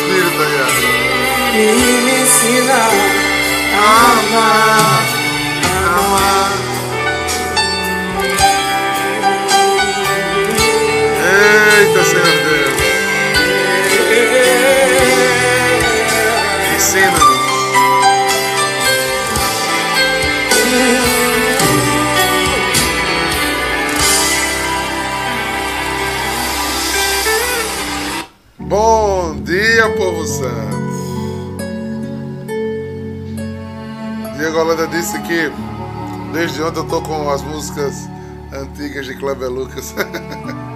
tá malhando o disse que desde ontem eu tô com as músicas antigas de Kleber Lucas.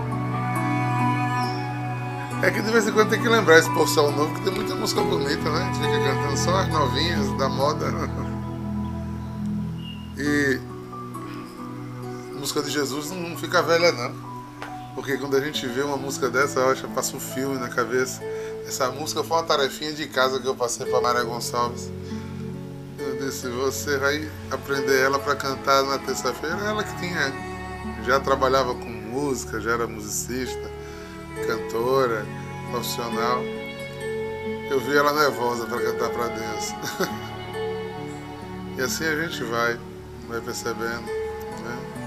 É que de vez em quando tem que lembrar esse porção novo, que tem muita música bonita, né? A gente fica cantando só as novinhas da moda. E música de Jesus não fica velha não. Porque quando a gente vê uma música dessa, eu acho que passa um filme na cabeça. Essa música foi uma tarefinha de casa que eu passei para Maria Gonçalves. Disse, você vai aprender ela para cantar na terça-feira. Ela que tinha, já trabalhava com música, já era musicista, cantora, profissional. Eu vi ela nervosa para cantar para Deus. e assim a gente vai, vai percebendo. Né?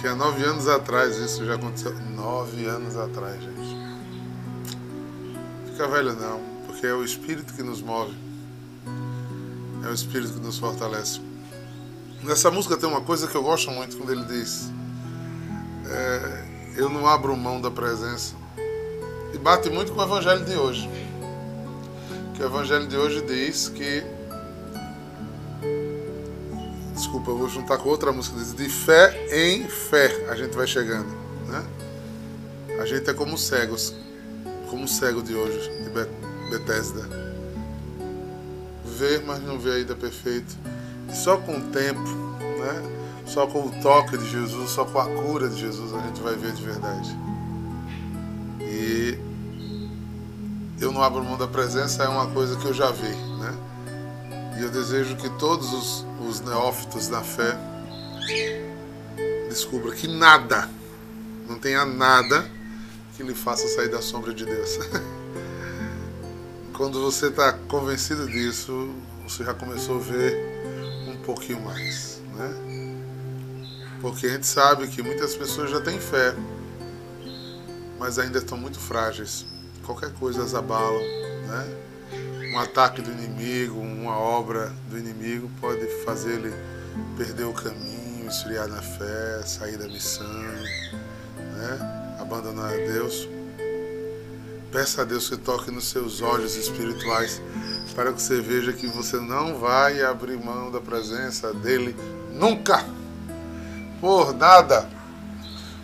que há nove anos atrás isso já aconteceu. Nove anos atrás, gente. Fica velho não, porque é o Espírito que nos move. É o Espírito que nos fortalece. Nessa música tem uma coisa que eu gosto muito quando ele diz: é, Eu não abro mão da presença. E bate muito com o Evangelho de hoje. Que o Evangelho de hoje diz que desculpa, eu vou juntar com outra música, diz de fé em fé a gente vai chegando, né? A gente é como cegos, como o cego de hoje, de Bethesda. Ver, mas não vê ainda perfeito. E só com o tempo, né? Só com o toque de Jesus, só com a cura de Jesus a gente vai ver de verdade. E eu não abro mão da presença é uma coisa que eu já vi, né? E eu desejo que todos os, os neófitos da fé descubram que nada, não tenha nada que lhe faça sair da sombra de Deus. Quando você está convencido disso, você já começou a ver um pouquinho mais, né? Porque a gente sabe que muitas pessoas já têm fé, mas ainda estão muito frágeis. Qualquer coisa as abalam, né? um ataque do inimigo, uma obra do inimigo pode fazer ele perder o caminho, esfriar na fé, sair da missão, né? abandonar Deus. Peça a Deus que toque nos seus olhos espirituais para que você veja que você não vai abrir mão da presença dele nunca, por nada.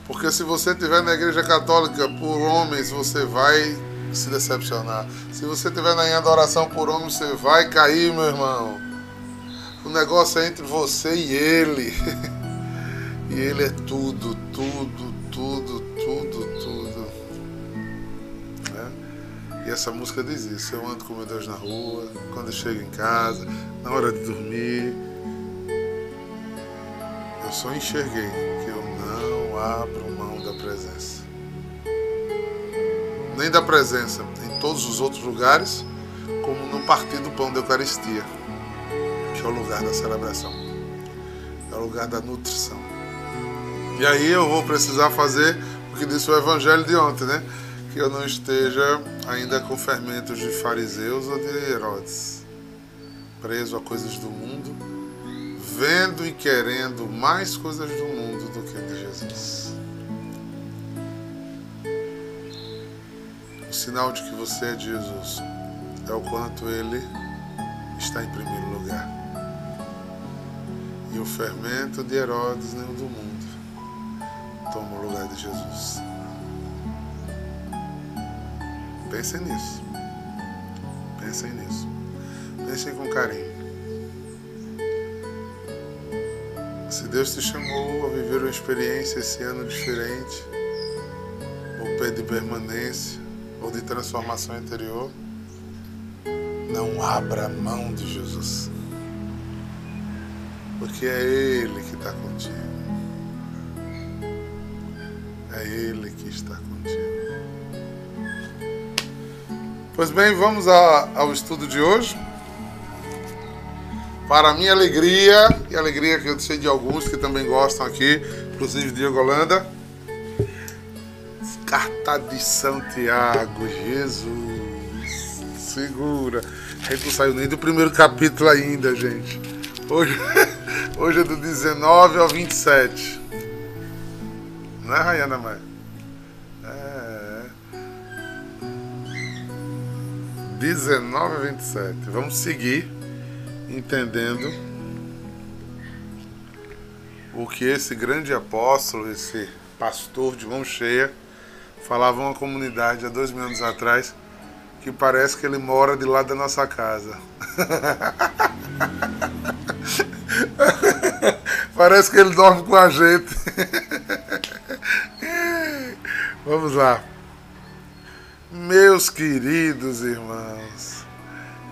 Porque se você estiver na igreja católica por homens, você vai se decepcionar. Se você estiver na adoração por homem, você vai cair, meu irmão. O negócio é entre você e ele. E ele é tudo, tudo, tudo, essa música diz isso. Eu ando com meu Deus na rua, quando eu chego em casa, na hora de dormir. Eu só enxerguei que eu não abro mão da presença nem da presença em todos os outros lugares, como no partir do pão da Eucaristia, que é o lugar da celebração, é o lugar da nutrição. E aí eu vou precisar fazer o que disse o Evangelho de ontem, né? Que eu não esteja ainda com fermentos de fariseus ou de Herodes, preso a coisas do mundo, vendo e querendo mais coisas do mundo do que de Jesus. O sinal de que você é de Jesus é o quanto ele está em primeiro lugar. E o fermento de Herodes nem o do mundo toma o lugar de Jesus. Pensem nisso. Pensem nisso. Pensem com carinho. Se Deus te chamou a viver uma experiência esse ano diferente, ou de permanência, ou de transformação interior, não abra mão de Jesus. Porque é Ele que está contigo. É Ele que está contigo. Pois bem, vamos a, ao estudo de hoje. Para minha alegria, e alegria que eu sei de alguns que também gostam aqui, inclusive Diego Holanda. Carta de Santiago, Jesus, segura. A gente não saiu nem do primeiro capítulo ainda, gente. Hoje, hoje é do 19 ao 27. Não é, Rayana Maia? 19 a 27. Vamos seguir entendendo o que esse grande apóstolo, esse pastor de mão cheia, falava a uma comunidade há dois mil anos atrás que parece que ele mora de lado da nossa casa. parece que ele dorme com a gente. Vamos lá. Meus queridos irmãos.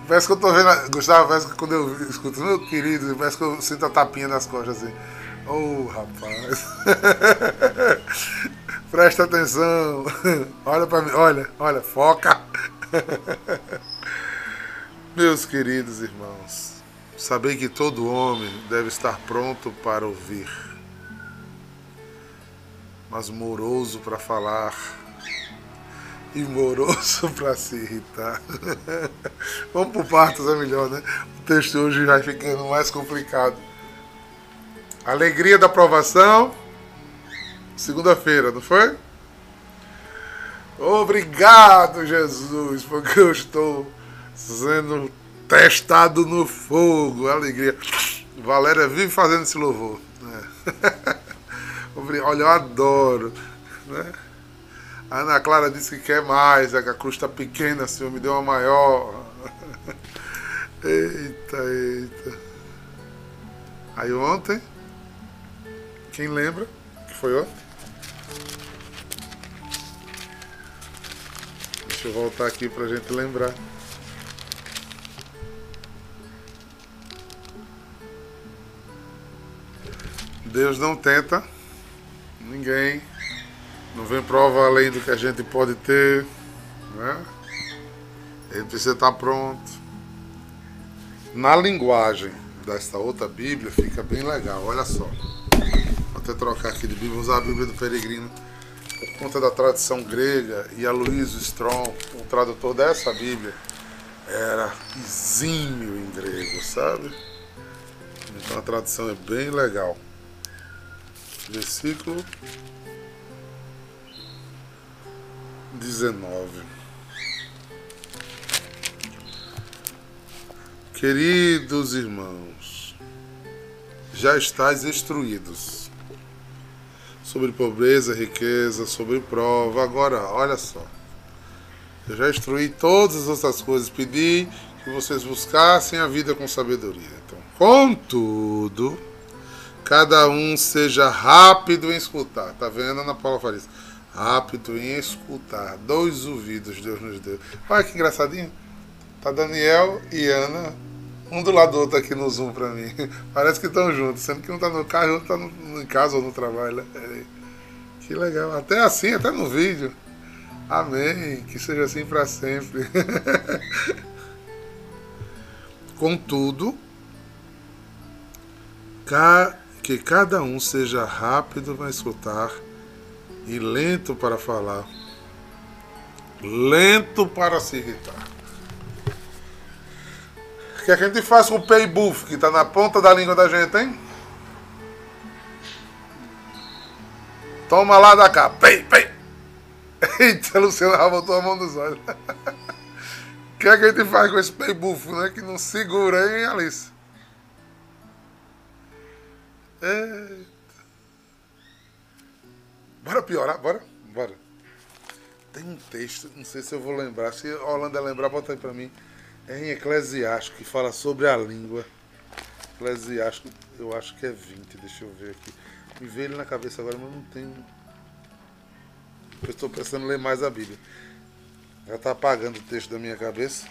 Parece que eu tô vendo. Gustavo, parece que quando eu escuto, meu querido, parece que eu sinto a tapinha nas costas assim. Oh, rapaz. Presta atenção. Olha para mim, olha, olha, foca. Meus queridos irmãos, sabei que todo homem deve estar pronto para ouvir, mas moroso para falar e moroso para se irritar. Vamos por partes, é melhor, né? O texto hoje vai ficando mais complicado. Alegria da aprovação, segunda-feira, não foi? Obrigado, Jesus, porque eu estou sendo testado no fogo. Alegria. Valéria vive fazendo esse louvor. Né? Olha, eu adoro. Né? A Ana Clara disse que quer mais, é a cruz está pequena, Senhor, me deu uma maior. Eita, eita. Aí ontem, quem lembra que foi ontem? Deixa eu voltar aqui pra gente lembrar. Deus não tenta ninguém não vem prova além do que a gente pode ter. Né? A gente precisa estar pronto. Na linguagem desta outra Bíblia fica bem legal, olha só. Vou até trocar aqui de Bíblia, usar a Bíblia do Peregrino. Por conta da tradição grega, e a Luiz Strong, o tradutor dessa Bíblia, era exímio em grego, sabe? Então a tradução é bem legal. Versículo 19. Queridos irmãos, já estáis instruídos sobre pobreza, riqueza, sobre prova. Agora, olha só. Eu já instruí todas as outras coisas, pedi que vocês buscassem a vida com sabedoria. Então, contudo, cada um seja rápido em escutar. Tá vendo, Ana Paula Farias? Rápido em escutar. Dois ouvidos Deus nos deu. Olha que engraçadinho. Tá Daniel e Ana, um do lado do outro aqui no Zoom pra mim. Parece que estão juntos, sendo que um tá no carro e outro tá no, em casa ou no trabalho. Né? Que legal. Até assim, até no vídeo. Amém. Que seja assim para sempre. Contudo, que cada um seja rápido para escutar e lento para falar, lento para se irritar. O que a gente faz com o pay buff que está na ponta da língua da gente, hein? Toma lá da cá, pei, pei. Eita, Luciana já botou a mão nos olhos. O que, a gente faz com esse pay buff, né? Que não segura, hein, Alice? É. Bora piorar, bora? Bora. Tem um texto, não sei se eu vou lembrar. Se a Holanda lembrar, bota aí pra mim. É em Eclesiástico, que fala sobre a língua. Eclesiástico, eu acho que é 20, deixa eu ver aqui. Me veio ele na cabeça agora, mas não tenho. Eu estou pensando em ler mais a Bíblia. Já está apagando o texto da minha cabeça.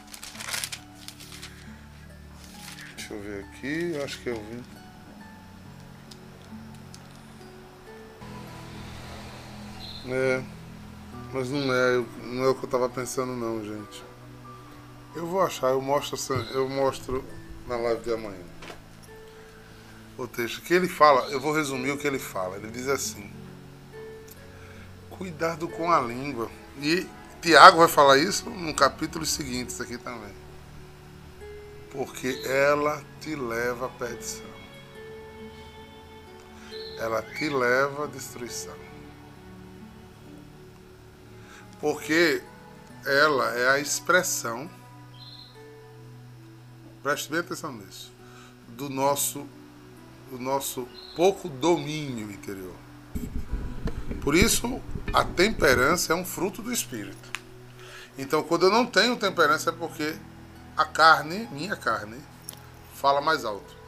Deixa eu ver aqui, eu acho que é o É, mas não é, não é o que eu tava pensando não, gente. Eu vou achar, eu mostro, eu mostro na live de amanhã. O texto que ele fala, eu vou resumir o que ele fala. Ele diz assim: Cuidado com a língua. E Tiago vai falar isso no capítulo seguinte aqui também. Porque ela te leva à perdição. Ela te leva à destruição. Porque ela é a expressão preste bem atenção nisso, do nosso, do nosso pouco domínio interior. Por isso, a temperança é um fruto do espírito. Então, quando eu não tenho temperança, é porque a carne, minha carne, fala mais alto.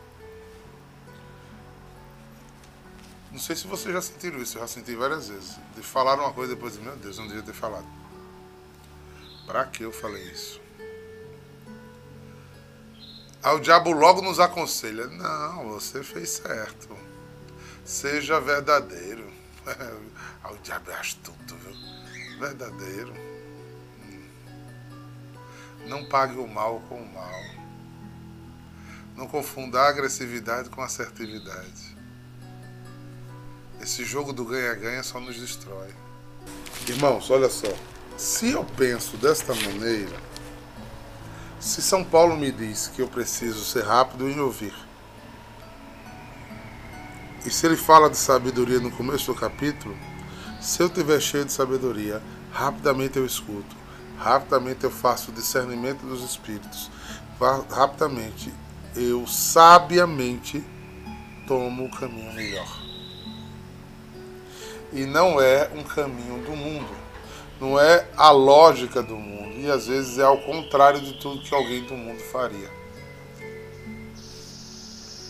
Não sei se vocês já sentiram isso, eu já senti várias vezes. De falar uma coisa depois, meu Deus, eu não devia ter falado. Para que eu falei isso? Aí o diabo logo nos aconselha: não, você fez certo. Seja verdadeiro. Aí o diabo é astuto, viu? Verdadeiro. Hum. Não pague o mal com o mal. Não confunda a agressividade com assertividade. Esse jogo do ganha-ganha só nos destrói. Irmãos, olha só. Se eu penso desta maneira, se São Paulo me diz que eu preciso ser rápido em ouvir, e se ele fala de sabedoria no começo do capítulo, se eu tiver cheio de sabedoria, rapidamente eu escuto, rapidamente eu faço o discernimento dos espíritos, rapidamente eu sabiamente tomo o caminho melhor. E não é um caminho do mundo, não é a lógica do mundo e às vezes é ao contrário de tudo que alguém do mundo faria.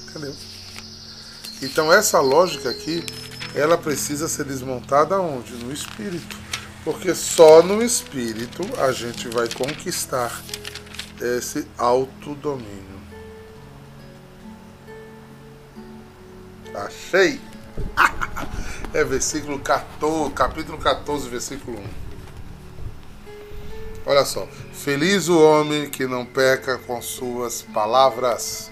Entendeu? Então essa lógica aqui, ela precisa ser desmontada onde? No espírito. Porque só no espírito a gente vai conquistar esse autodomínio. Achei! É versículo 14, capítulo 14, versículo 1. Olha só. Feliz o homem que não peca com suas palavras,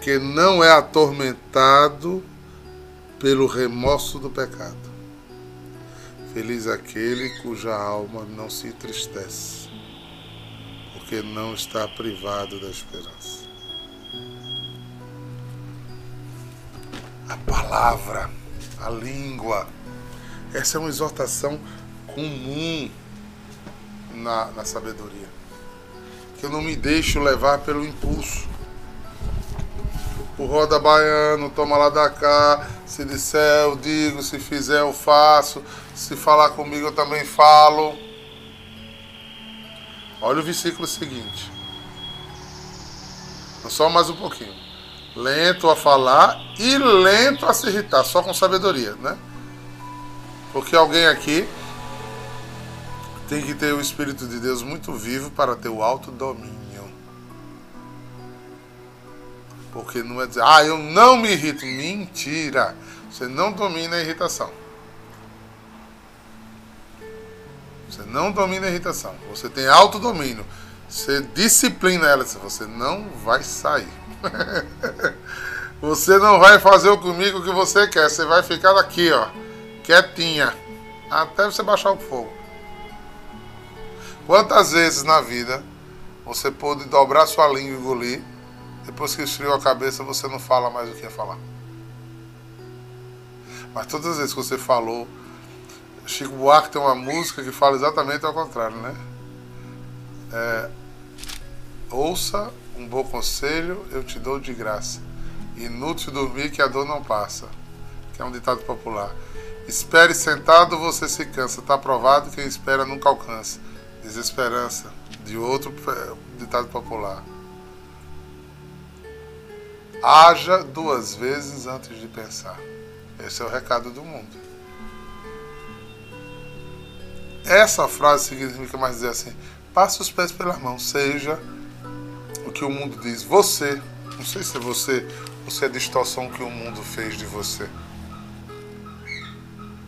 que não é atormentado pelo remorso do pecado. Feliz aquele cuja alma não se entristece, porque não está privado da esperança. A palavra, a língua, essa é uma exortação comum na, na sabedoria. Que eu não me deixo levar pelo impulso. O roda baiano, toma lá da cá. Se disser, eu digo. Se fizer, eu faço. Se falar comigo, eu também falo. Olha o versículo seguinte. Só mais um pouquinho. Lento a falar e lento a se irritar, só com sabedoria, né? Porque alguém aqui tem que ter o Espírito de Deus muito vivo para ter o autodomínio. Porque não é dizer, ah, eu não me irrito. Mentira! Você não domina a irritação. Você não domina a irritação. Você tem autodomínio. Você disciplina ela. Você não vai sair. você não vai fazer comigo o que você quer. Você vai ficar aqui, ó, quietinha, até você baixar o fogo. Quantas vezes na vida você pôde dobrar sua língua e engolir, depois que esfriou a cabeça você não fala mais o que ia falar? Mas todas as vezes que você falou, Chico Buarque tem uma música que fala exatamente ao contrário, né? É, ouça um bom conselho, eu te dou de graça. Inútil dormir que a dor não passa. Que é um ditado popular. Espere sentado, você se cansa. Está provado, quem espera nunca alcança desesperança, de outro ditado popular. Haja duas vezes antes de pensar. Esse é o recado do mundo. Essa frase significa mais dizer assim: passe os pés pela mão, seja que o mundo diz. Você, não sei se é você ou se é a distorção que o mundo fez de você.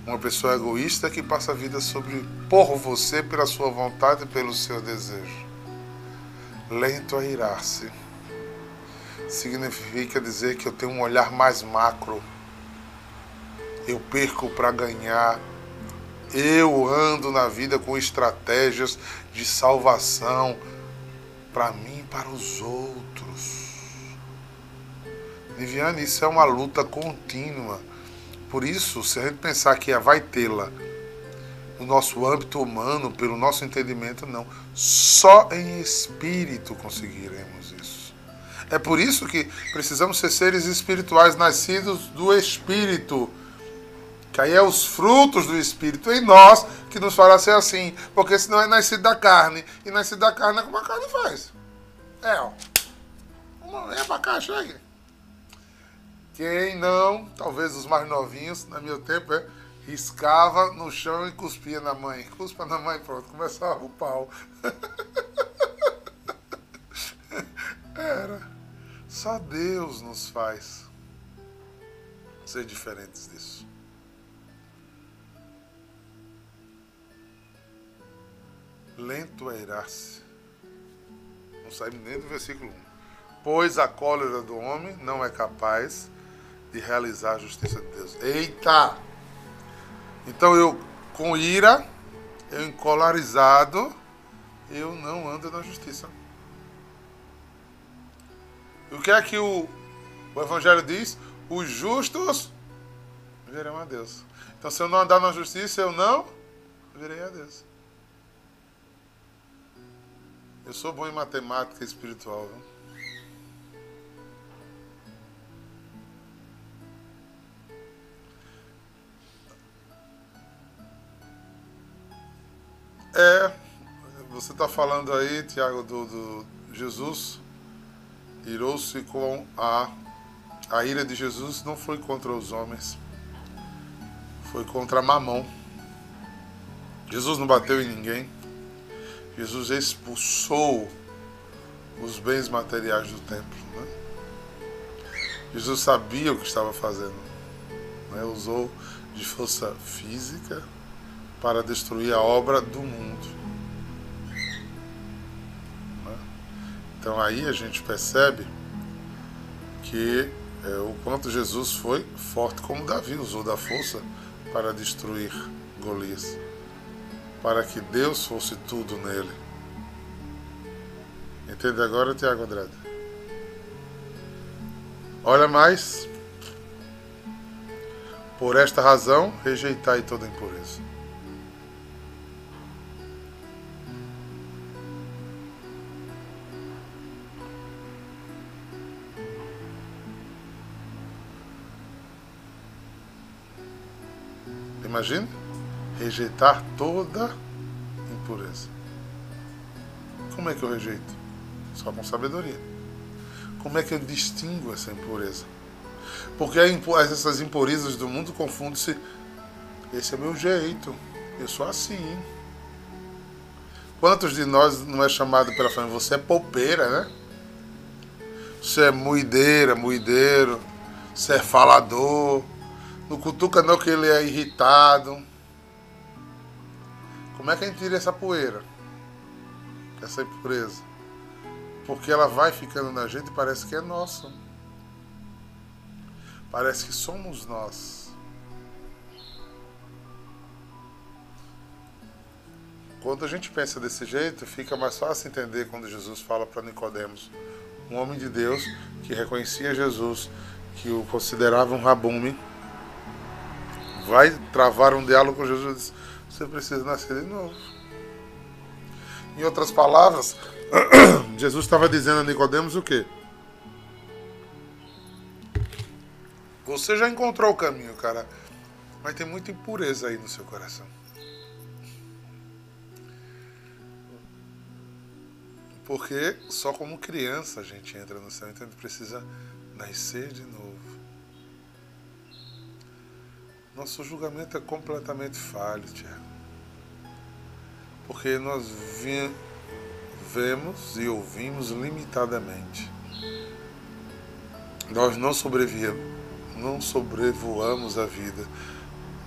Uma pessoa egoísta que passa a vida sobre por você, pela sua vontade e pelo seu desejo. Lento a irar-se significa dizer que eu tenho um olhar mais macro. Eu perco para ganhar. Eu ando na vida com estratégias de salvação para mim e para os outros. Viviane, isso é uma luta contínua. Por isso, se a gente pensar que vai tê-la no nosso âmbito humano, pelo nosso entendimento, não. Só em espírito conseguiremos isso. É por isso que precisamos ser seres espirituais, nascidos do Espírito. Que aí é os frutos do Espírito em nós que nos fará ser assim. Porque senão é nascido da carne. E nascido da carne é como a carne faz. É, ó. Vem pra cá, chegue. Quem não, talvez os mais novinhos, no meu tempo, é, riscava no chão e cuspia na mãe. Cuspa na mãe, pronto, começava o pau. Era. Só Deus nos faz ser diferentes disso. Lento a irar-se. Não saímos nem do versículo 1. Pois a cólera do homem não é capaz de realizar a justiça de Deus. Eita! Então eu, com ira, eu encolarizado, eu não ando na justiça. O que é que o, o Evangelho diz? Os justos verão a Deus. Então, se eu não andar na justiça, eu não verei a Deus. Eu sou bom em matemática espiritual. Viu? É, você está falando aí, Tiago, do, do Jesus irou-se com a a ira de Jesus não foi contra os homens, foi contra Mamão. Jesus não bateu em ninguém. Jesus expulsou os bens materiais do templo. Né? Jesus sabia o que estava fazendo. Né? Usou de força física para destruir a obra do mundo. Então aí a gente percebe que é, o quanto Jesus foi forte, como Davi usou da força para destruir Golias, para que Deus fosse tudo nele. Entende agora, Tiago Andrade? Olha mais. Por esta razão, rejeitai toda impureza. Imagine rejeitar toda impureza. Como é que eu rejeito? Só com sabedoria. Como é que eu distingo essa impureza? Porque essas impurezas do mundo confundem-se. Esse é meu jeito. Eu sou assim. Quantos de nós não é chamado pela família? Você é poupeira, né? Você é muideira, muideiro. Você é falador. No cutuca não que ele é irritado. Como é que a gente tira essa poeira? Essa impureza? Porque ela vai ficando na gente e parece que é nossa. Parece que somos nós. Quando a gente pensa desse jeito, fica mais fácil entender quando Jesus fala para Nicodemos, um homem de Deus que reconhecia Jesus, que o considerava um rabume, vai travar um diálogo com Jesus, você precisa nascer de novo. Em outras palavras, Jesus estava dizendo a Nicodemos o quê? Você já encontrou o caminho, cara, mas tem muita impureza aí no seu coração. Porque só como criança a gente entra no céu, então a gente precisa nascer de novo. Nosso julgamento é completamente falho, Tiago. Porque nós vi, vemos e ouvimos limitadamente. Nós não sobrevivemos, não sobrevoamos a vida.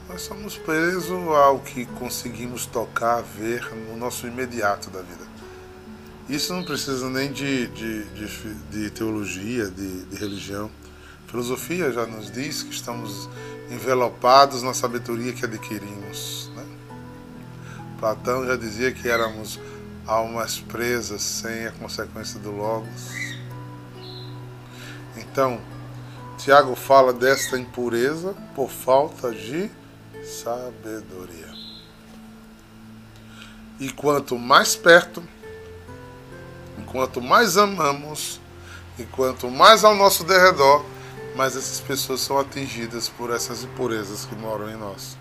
Nós somos presos ao que conseguimos tocar, ver no nosso imediato da vida. Isso não precisa nem de, de, de, de teologia, de, de religião. Filosofia já nos diz que estamos envelopados na sabedoria que adquirimos. Né? Platão já dizia que éramos almas presas sem a consequência do Logos. Então, Tiago fala desta impureza por falta de sabedoria. E quanto mais perto, quanto mais amamos, e quanto mais ao nosso derredor, mais essas pessoas são atingidas por essas impurezas que moram em nós.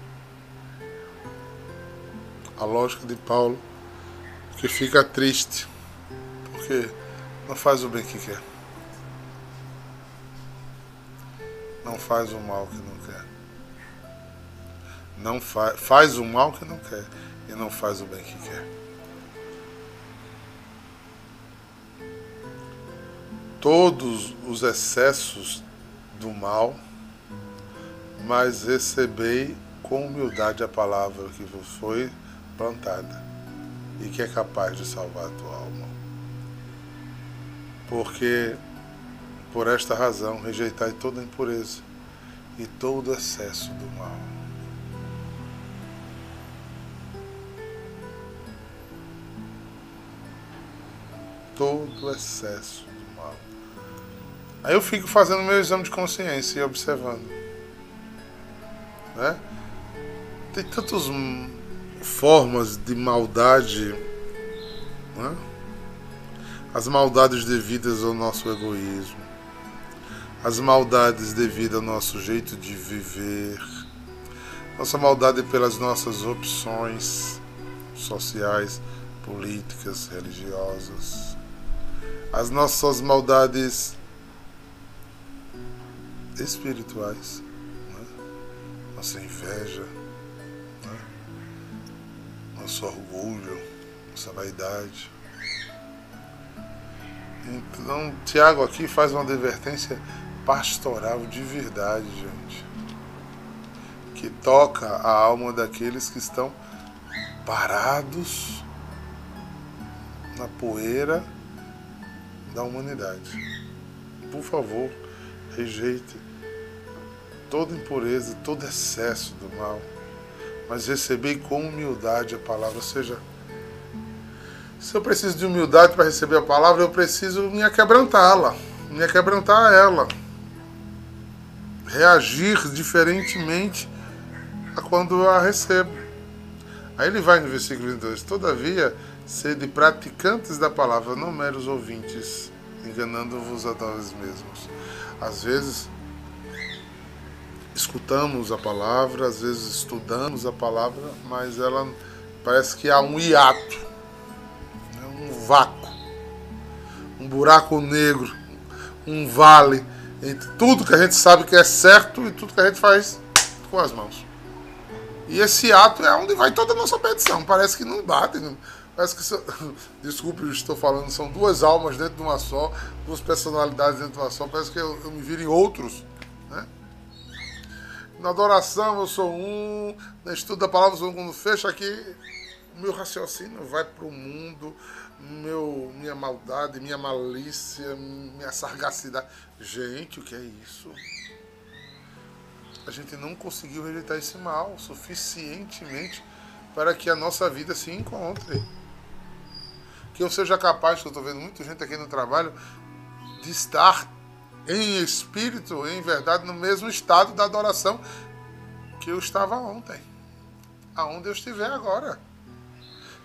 A lógica de Paulo que fica triste porque não faz o bem que quer. Não faz o mal que não quer. Não fa faz o mal que não quer e não faz o bem que quer. Todos os excessos do mal, mas recebei com humildade a palavra que vos foi plantada e que é capaz de salvar a tua alma. Porque por esta razão rejeitai toda impureza e todo excesso do mal. Todo excesso. Aí eu fico fazendo meu exame de consciência e observando. Né? Tem tantas formas de maldade. Né? As maldades devidas ao nosso egoísmo as maldades devido ao nosso jeito de viver, nossa maldade pelas nossas opções sociais, políticas, religiosas, as nossas maldades espirituais, né? nossa inveja, né? nosso orgulho, nossa vaidade. Então, Tiago aqui faz uma advertência pastoral de verdade, gente. Que toca a alma daqueles que estão parados na poeira da humanidade. Por favor, rejeite toda impureza, todo excesso do mal, mas recebei com humildade a palavra, ou seja, se eu preciso de humildade para receber a palavra, eu preciso me aquebrantá-la, me aquebrantar ela reagir diferentemente a quando a recebo. Aí ele vai no versículo 22, todavia, sede praticantes da palavra, não meros ouvintes, enganando-vos a nós mesmos. Às vezes, escutamos a palavra, às vezes estudamos a palavra, mas ela parece que há um hiato, né, um vácuo, um buraco negro, um vale entre tudo que a gente sabe que é certo e tudo que a gente faz com as mãos. E esse ato é onde vai toda a nossa petição. Parece que não bate. Não, parece que. Desculpe, estou falando, são duas almas dentro de uma só, duas personalidades dentro de uma só. Parece que eu, eu me viro em outros. Né? Na adoração eu sou um, no estudo da palavra eu sou um. Quando fecha aqui, o meu raciocínio vai para o mundo, meu, minha maldade, minha malícia, minha sagacidade. Gente, o que é isso? A gente não conseguiu rejeitar esse mal suficientemente para que a nossa vida se encontre. Que eu seja capaz, que eu estou vendo muita gente aqui no trabalho, de estar em espírito, em verdade, no mesmo estado da adoração que eu estava ontem. Aonde eu estiver agora.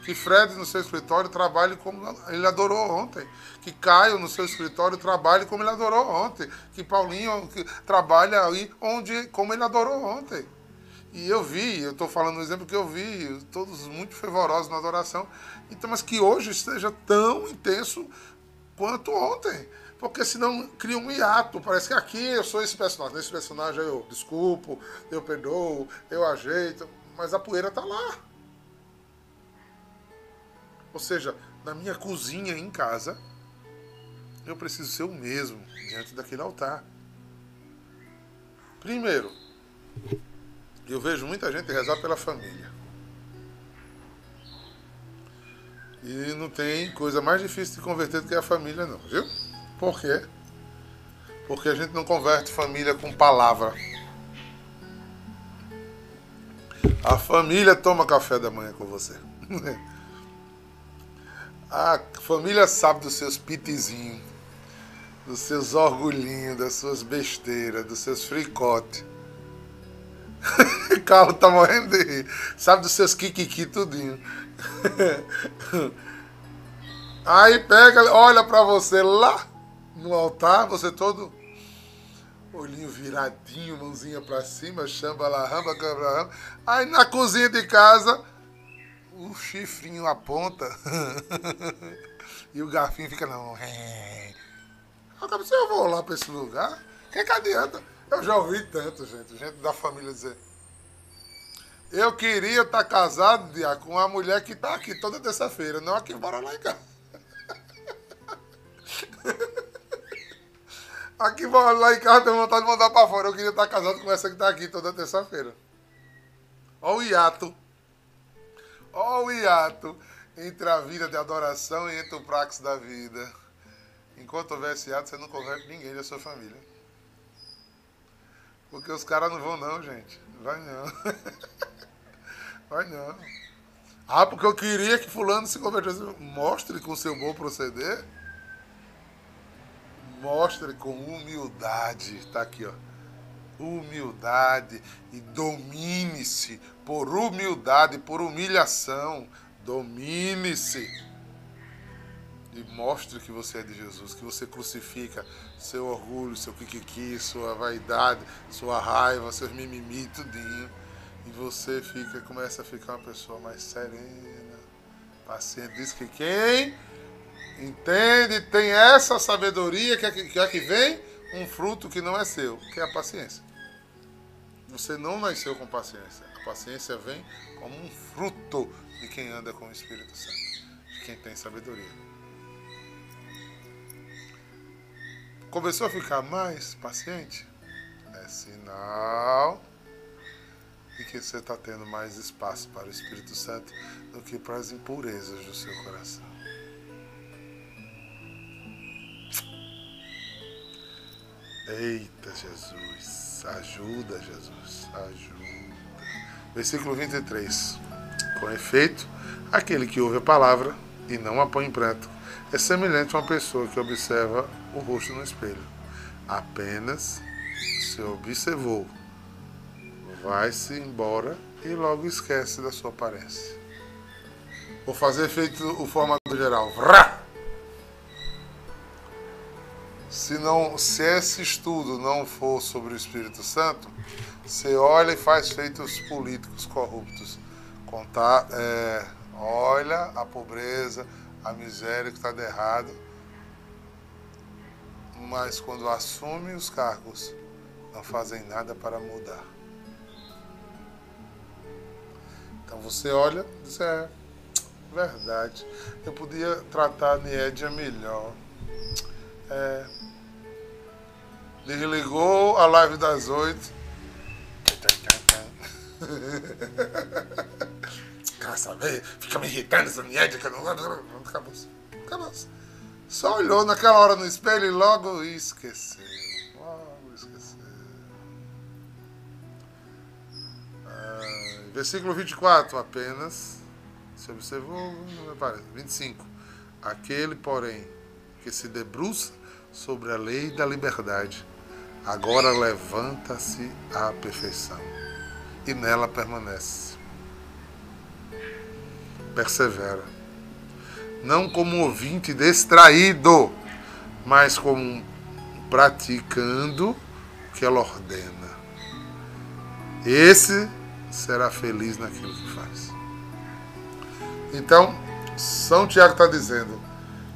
Que Fred no seu escritório trabalhe como ele adorou ontem. Que Caio no seu escritório trabalhe como ele adorou ontem. Que Paulinho que trabalha aí onde, como ele adorou ontem. E eu vi, eu estou falando um exemplo que eu vi, todos muito fervorosos na adoração. Então, mas que hoje esteja tão intenso quanto ontem. Porque senão cria um hiato. Parece que aqui eu sou esse personagem. Nesse personagem eu desculpo, eu perdoo, eu ajeito. Mas a poeira está lá. Ou seja, na minha cozinha em casa, eu preciso ser o mesmo diante daquele altar. Primeiro, Eu vejo muita gente rezar pela família. E não tem coisa mais difícil de converter do que a família, não, viu? Por quê? Porque a gente não converte família com palavra. A família toma café da manhã com você. A família sabe dos seus pitizinhos, dos seus orgulhinhos, das suas besteiras, dos seus fricotes. Carlos tá morrendo de rir. Sabe dos seus kikiki tudinho. Aí pega, olha para você lá no altar, você todo olhinho viradinho, mãozinha para cima, chamba lá, ramba, ramba. Aí na cozinha de casa, o chifrinho aponta e o garfinho fica não. Eu vou lá para esse lugar, que, que adianta? Eu já ouvi tanto, gente, gente da família dizer. Eu queria estar tá casado dia, com uma mulher que está aqui toda terça-feira, não aqui bora lá em casa. aqui lá em casa, tenho vontade de mandar para fora. Eu queria estar tá casado com essa que está aqui toda terça-feira. Olha o hiato. Olha o hiato entre a vida de adoração e entre o praxis da vida. Enquanto houver esse hiato, você não converte ninguém da sua família. Porque os caras não vão não, gente. Vai não. Vai não. Ah, porque eu queria que fulano se convertesse. Mostre com seu bom proceder. Mostre com humildade. Está aqui, ó. Humildade e domine-se por humildade, por humilhação. Domine-se. E mostre que você é de Jesus, que você crucifica seu orgulho, seu kikiki, sua vaidade, sua raiva, seus mimimi, tudinho e você fica, começa a ficar uma pessoa mais serena, paciente. Diz que quem entende, tem essa sabedoria que é que, que vem um fruto que não é seu, que é a paciência. Você não nasceu com paciência. A paciência vem como um fruto de quem anda com o Espírito Santo, de quem tem sabedoria. Começou a ficar mais paciente? É sinal e que você está tendo mais espaço para o Espírito Santo do que para as impurezas do seu coração. Eita Jesus, ajuda Jesus, ajuda. Versículo 23. Com efeito, aquele que ouve a palavra e não a põe em prática é semelhante a uma pessoa que observa o rosto no espelho. Apenas se observou vai-se embora e logo esquece da sua aparência. Vou fazer feito o formato geral. Vrá! Se, não, se esse estudo não for sobre o Espírito Santo, você olha e faz feito os políticos corruptos. Contar, é, olha a pobreza, a miséria que está de errado, mas quando assume os cargos, não fazem nada para mudar. Então você olha e diz, é, verdade, eu podia tratar a Niedia melhor. É, desligou a live das oito. Quer saber? Fica me irritando essa Niedia que eu não. Acabou. Acabou. Só olhou naquela hora no espelho e logo esqueceu. Versículo 24 apenas. Se observou, não me parece. 25. Aquele, porém, que se debruça sobre a lei da liberdade, agora levanta-se à perfeição e nela permanece. Persevera. Não como ouvinte distraído, mas como praticando o que ela ordena. Esse será feliz naquilo que faz. Então, São Tiago está dizendo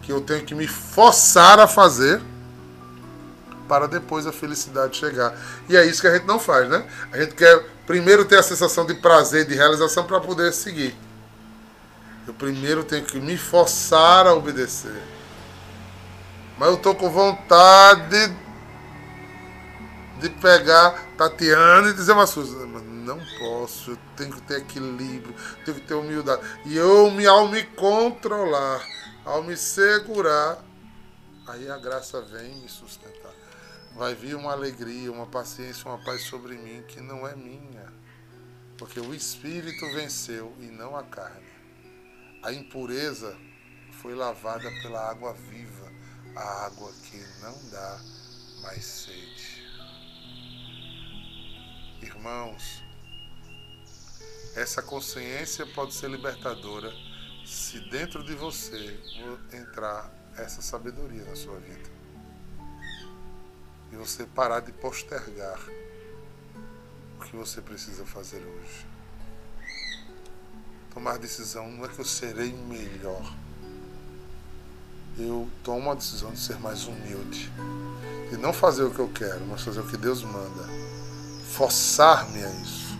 que eu tenho que me forçar a fazer para depois a felicidade chegar. E é isso que a gente não faz, né? A gente quer primeiro ter a sensação de prazer, de realização para poder seguir. Eu primeiro tenho que me forçar a obedecer. Mas eu estou com vontade de pegar Tatiana e dizer uma coisa. não posso, eu tenho que ter equilíbrio, tenho que ter humildade. E eu, me, ao me controlar, ao me segurar, aí a graça vem me sustentar. Vai vir uma alegria, uma paciência, uma paz sobre mim que não é minha. Porque o Espírito venceu e não a carne. A impureza foi lavada pela água viva, a água que não dá mais sede. Irmãos, essa consciência pode ser libertadora se dentro de você entrar essa sabedoria na sua vida. E você parar de postergar o que você precisa fazer hoje. Tomar decisão não é que eu serei melhor. Eu tomo a decisão de ser mais humilde. De não fazer o que eu quero, mas fazer o que Deus manda. Forçar-me a isso.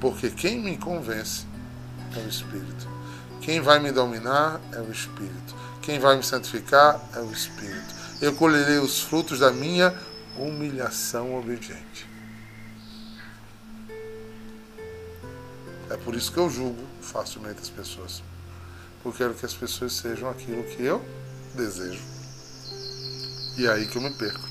Porque quem me convence é o Espírito. Quem vai me dominar é o Espírito. Quem vai me santificar é o Espírito. Eu colherei os frutos da minha humilhação obediente. É por isso que eu julgo facilmente as pessoas. Porque eu quero que as pessoas sejam aquilo que eu desejo. E é aí que eu me perco.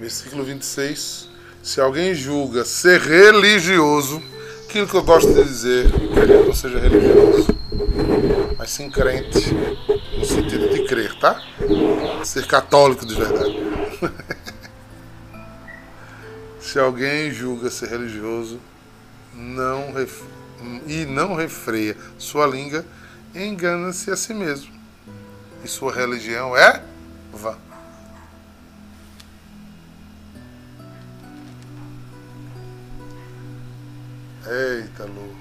Versículo 26. Se alguém julga ser religioso, aquilo que eu gosto de dizer, que não seja religioso, mas sim crente, no sentido de crer, tá? Ser católico de verdade. Se alguém julga ser religioso não ref... e não refreia sua língua, engana-se a si mesmo. E sua religião é vã. Eita, Lu.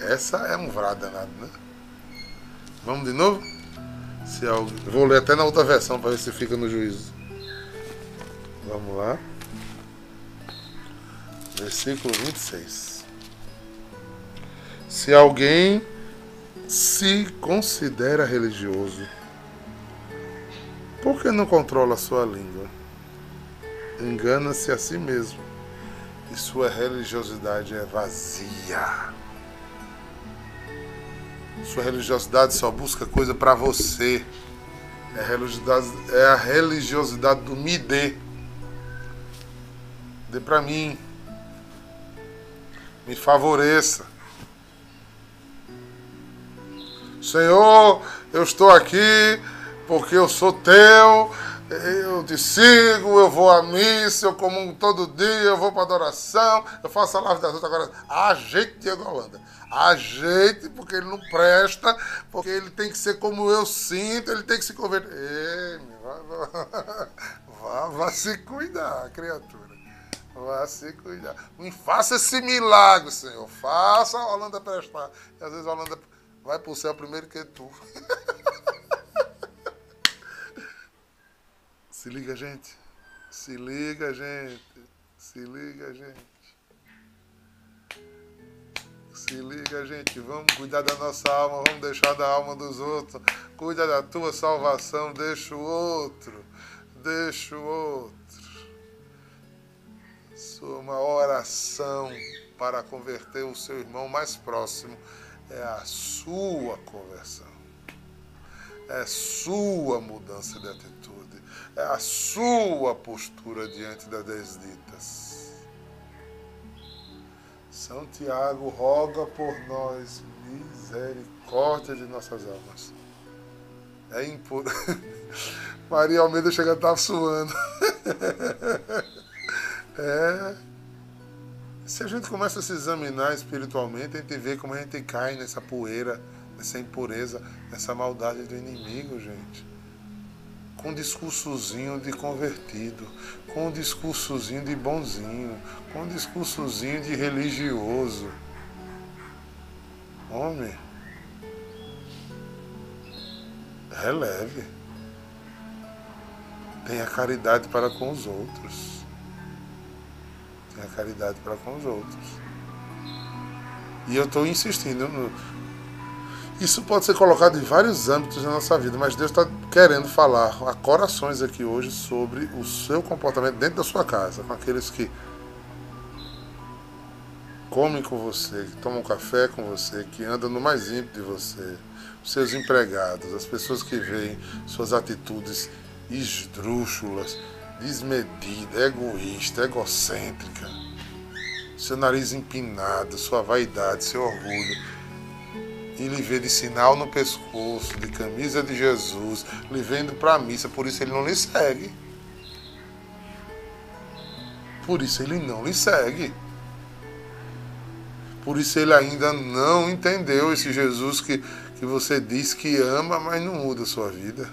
Essa é um vrá danado, né? Vamos de novo? Se alguém... Vou ler até na outra versão para ver se fica no juízo. Vamos lá. Versículo 26. Se alguém se considera religioso, por que não controla sua língua? Engana-se a si mesmo e sua religiosidade é vazia. Sua religiosidade só busca coisa para você. É a, religiosidade, é a religiosidade do me dê. Dê para mim. Me favoreça. Senhor, eu estou aqui porque eu sou teu eu te sigo, eu vou à missa, eu como todo dia, eu vou para adoração, eu faço a live das outras. Agora, ajeite Diego Holanda. Ajeite, porque ele não presta, porque ele tem que ser como eu sinto, ele tem que se converter. Ei, vá, vá, vá se cuidar, criatura. Vá se cuidar. Me faça esse milagre, Senhor. Faça a Holanda prestar. E às vezes a Holanda vai para o céu primeiro que tu. Se liga, gente. Se liga, gente. Se liga, gente. Se liga, gente. Vamos cuidar da nossa alma, vamos deixar da alma dos outros. Cuida da tua salvação, deixa o outro. Deixa o outro. Sua uma oração para converter o seu irmão mais próximo é a sua conversão. É sua mudança de atitude é a sua postura diante das desditas. São Tiago roga por nós misericórdia de nossas almas. É impuro. Maria Almeida chega a estar suando. é. Se a gente começa a se examinar espiritualmente, a gente vê como a gente cai nessa poeira, nessa impureza, nessa maldade do inimigo, gente com um discursozinho de convertido, com um discursozinho de bonzinho, com um discursozinho de religioso. Homem, releve. Tenha caridade para com os outros. Tenha caridade para com os outros. E eu estou insistindo no, Isso pode ser colocado em vários âmbitos da nossa vida, mas Deus está querendo falar a corações aqui hoje sobre o seu comportamento dentro da sua casa, com aqueles que comem com você, que tomam café com você, que andam no mais íntimo de você, os seus empregados, as pessoas que veem suas atitudes esdrúxulas, desmedida, egoísta, egocêntrica, seu nariz empinado, sua vaidade, seu orgulho e lhe vê de sinal no pescoço, de camisa de Jesus, lhe vendo para a missa, por isso ele não lhe segue. Por isso ele não lhe segue. Por isso ele ainda não entendeu esse Jesus que, que você diz que ama, mas não muda a sua vida.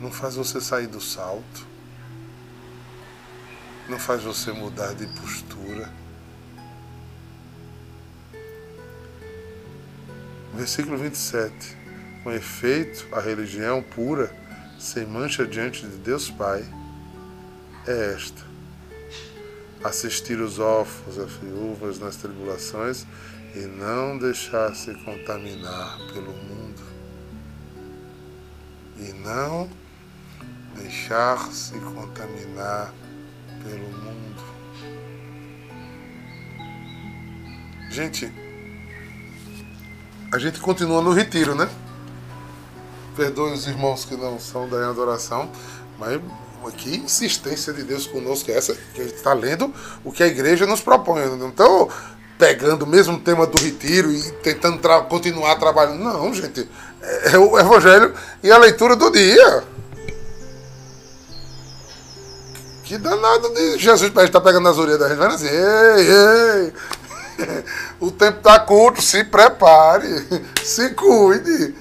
Não faz você sair do salto. Não faz você mudar de postura. Versículo 27. Com efeito, a religião pura, sem mancha diante de Deus Pai, é esta: assistir os órfãos, as viúvas nas tribulações e não deixar-se contaminar pelo mundo. E não deixar-se contaminar pelo mundo. Gente, a gente continua no retiro, né? Perdoe os irmãos que não são da adoração, mas que insistência de Deus conosco é essa? Que a gente está lendo o que a igreja nos propõe. Não estou pegando o mesmo tema do retiro e tentando tra continuar trabalhando. Não, gente. É, é o evangelho e a leitura do dia. Que danado de Jesus para estar tá pegando nas orelhas da gente, assim, ei, ei, o tempo está curto, se prepare, se cuide,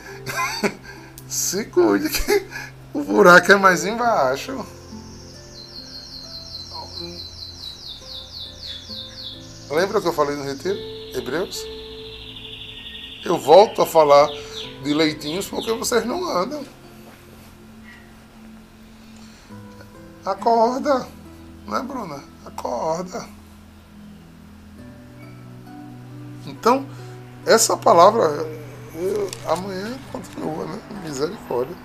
se cuide que o buraco é mais embaixo. Lembra que eu falei no retiro? Hebreus? Eu volto a falar de leitinhos porque vocês não andam. Acorda, né, Bruna? Acorda. Então, essa palavra eu, amanhã continua, né? Misericórdia.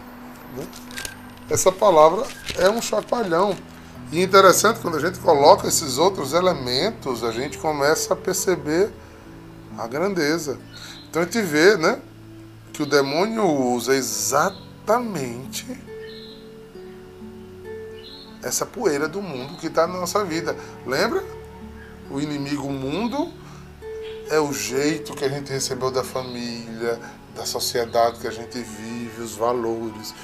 Né? Essa palavra é um chacoalhão. E interessante, quando a gente coloca esses outros elementos, a gente começa a perceber a grandeza. Então a gente vê, né? Que o demônio usa exatamente essa poeira do mundo que está na nossa vida. Lembra? O inimigo mundo é o jeito que a gente recebeu da família, da sociedade que a gente vive, os valores.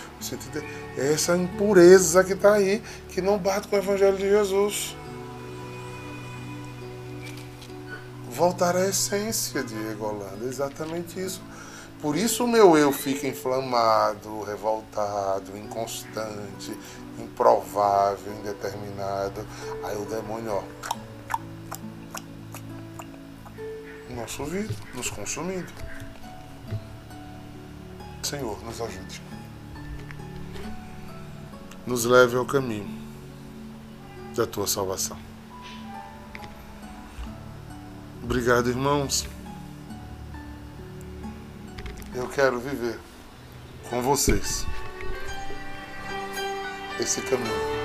É essa impureza que está aí, que não bate com o Evangelho de Jesus. Voltar à essência, Diego Holanda, exatamente isso. Por isso o meu eu fica inflamado, revoltado, inconstante, improvável, indeterminado. Aí o demônio, ó, nosso ouvido, nos consumindo. Senhor, nos ajude. Nos leve ao caminho da tua salvação. Obrigado, irmãos. Eu quero viver com vocês esse caminho.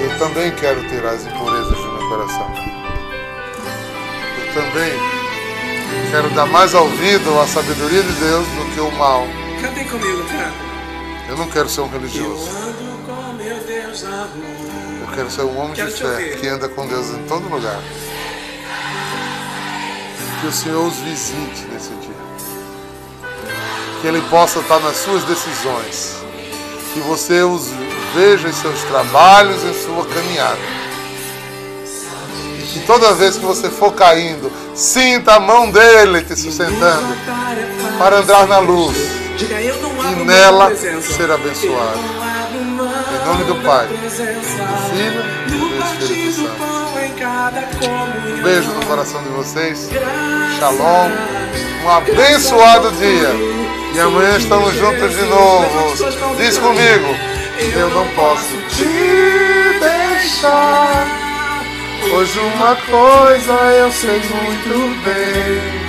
Eu também quero ter as impurezas do meu coração. Eu também quero dar mais ouvido à sabedoria de Deus do que o mal. Cantem comigo, cara. Eu não quero ser um religioso. Eu ando com meu Deus na rua. Eu quero ser um homem Quero de fé que anda com Deus em todo lugar. Que o Senhor os visite nesse dia. Que Ele possa estar nas suas decisões. Que você os veja em seus trabalhos, em sua caminhada. E que toda vez que você for caindo, sinta a mão dele te sustentando para andar na luz e nela ser abençoado. Em nome do Pai, do Filho e do Espírito Santo. Um beijo no coração de vocês. Shalom. Um abençoado dia. E amanhã estamos juntos de novo. Diz comigo. Eu não posso te deixar. Pois uma coisa eu sei muito bem.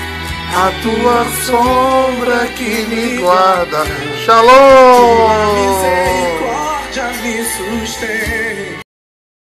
A tua sombra que me guarda. Tua Shalom! misericórdia me.